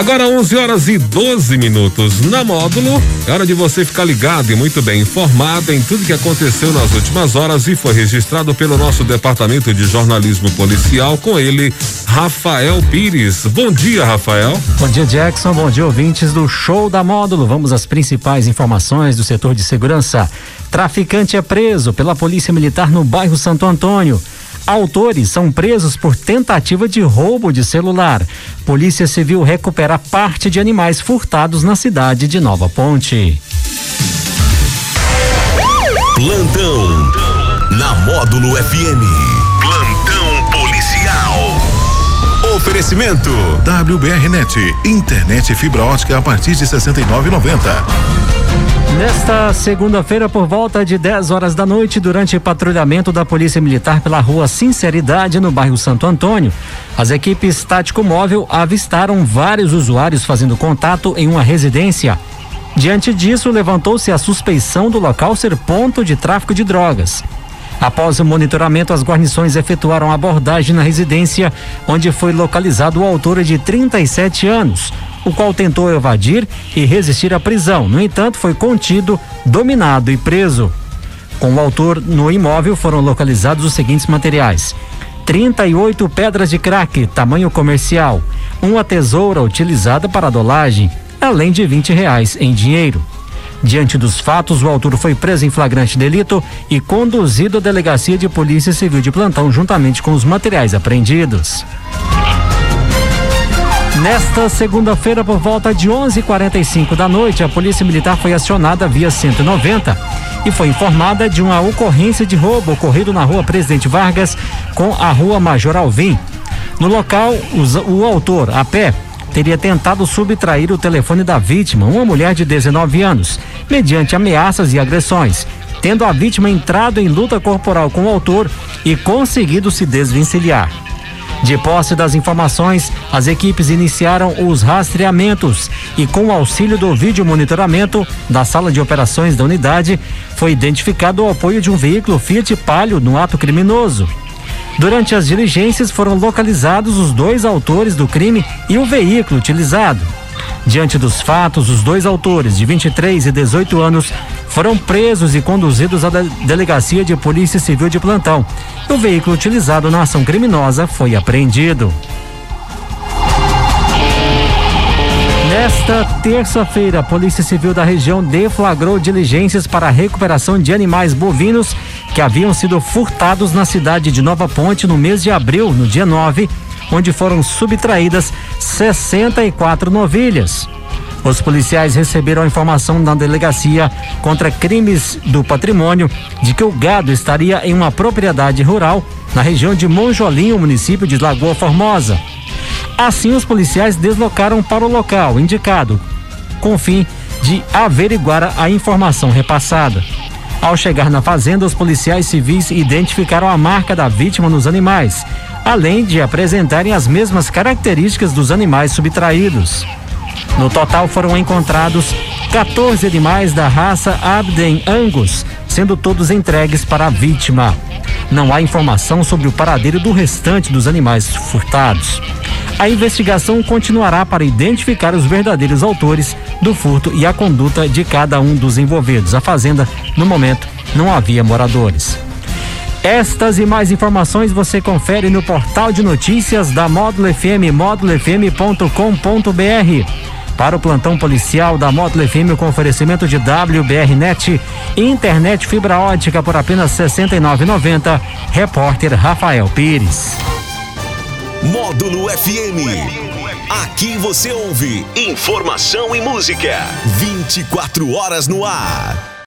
Agora 11 horas e 12 minutos na módulo. É hora de você ficar ligado e muito bem informado em tudo que aconteceu nas últimas horas e foi registrado pelo nosso departamento de jornalismo policial com ele, Rafael Pires. Bom dia, Rafael. Bom dia, Jackson. Bom dia, ouvintes do Show da Módulo. Vamos às principais informações do setor de segurança. Traficante é preso pela Polícia Militar no bairro Santo Antônio. Autores são presos por tentativa de roubo de celular. Polícia Civil recupera parte de animais furtados na cidade de Nova Ponte. Plantão na Módulo FM. Plantão policial. Oferecimento WBRnet, internet fibra ótica a partir de 69,90. Nesta segunda-feira, por volta de 10 horas da noite, durante patrulhamento da Polícia Militar pela rua Sinceridade, no bairro Santo Antônio, as equipes tático móvel avistaram vários usuários fazendo contato em uma residência. Diante disso, levantou-se a suspeição do local ser ponto de tráfico de drogas. Após o monitoramento, as guarnições efetuaram abordagem na residência, onde foi localizado o autor de 37 anos, o qual tentou evadir e resistir à prisão. No entanto, foi contido, dominado e preso. Com o autor no imóvel foram localizados os seguintes materiais: 38 pedras de crack, tamanho comercial, uma tesoura utilizada para dolagem, além de 20 reais em dinheiro. Diante dos fatos, o autor foi preso em flagrante delito e conduzido à delegacia de polícia civil de plantão juntamente com os materiais apreendidos. Nesta segunda-feira, por volta de 11:45 da noite, a Polícia Militar foi acionada via 190 e foi informada de uma ocorrência de roubo ocorrido na Rua Presidente Vargas com a Rua Major Alvim. No local, o autor, a pé, teria tentado subtrair o telefone da vítima, uma mulher de 19 anos, mediante ameaças e agressões, tendo a vítima entrado em luta corporal com o autor e conseguido se desvencilhar. De posse das informações, as equipes iniciaram os rastreamentos e, com o auxílio do vídeo monitoramento da sala de operações da unidade, foi identificado o apoio de um veículo Fiat Palio no ato criminoso. Durante as diligências foram localizados os dois autores do crime e o veículo utilizado. Diante dos fatos, os dois autores, de 23 e 18 anos, foram presos e conduzidos à Delegacia de Polícia Civil de Plantão. O veículo utilizado na ação criminosa foi apreendido. Nesta terça-feira, a Polícia Civil da região deflagrou diligências para a recuperação de animais bovinos que haviam sido furtados na cidade de Nova Ponte no mês de abril, no dia 9 onde foram subtraídas 64 novilhas. Os policiais receberam a informação da delegacia contra crimes do patrimônio de que o gado estaria em uma propriedade rural na região de Monjolinho, município de Lagoa Formosa. Assim, os policiais deslocaram para o local indicado, com o fim de averiguar a informação repassada. Ao chegar na fazenda, os policiais civis identificaram a marca da vítima nos animais além de apresentarem as mesmas características dos animais subtraídos. No total foram encontrados 14 animais da raça Abden Angus, sendo todos entregues para a vítima. Não há informação sobre o paradeiro do restante dos animais furtados. A investigação continuará para identificar os verdadeiros autores do furto e a conduta de cada um dos envolvidos. A fazenda, no momento, não havia moradores. Estas e mais informações você confere no portal de notícias da Módulo FM, módulofm.com.br. Para o plantão policial da Módulo FM com oferecimento de WBRnet, internet fibra ótica por apenas R$ 69,90. Repórter Rafael Pires. Módulo FM. Aqui você ouve informação e música. 24 horas no ar.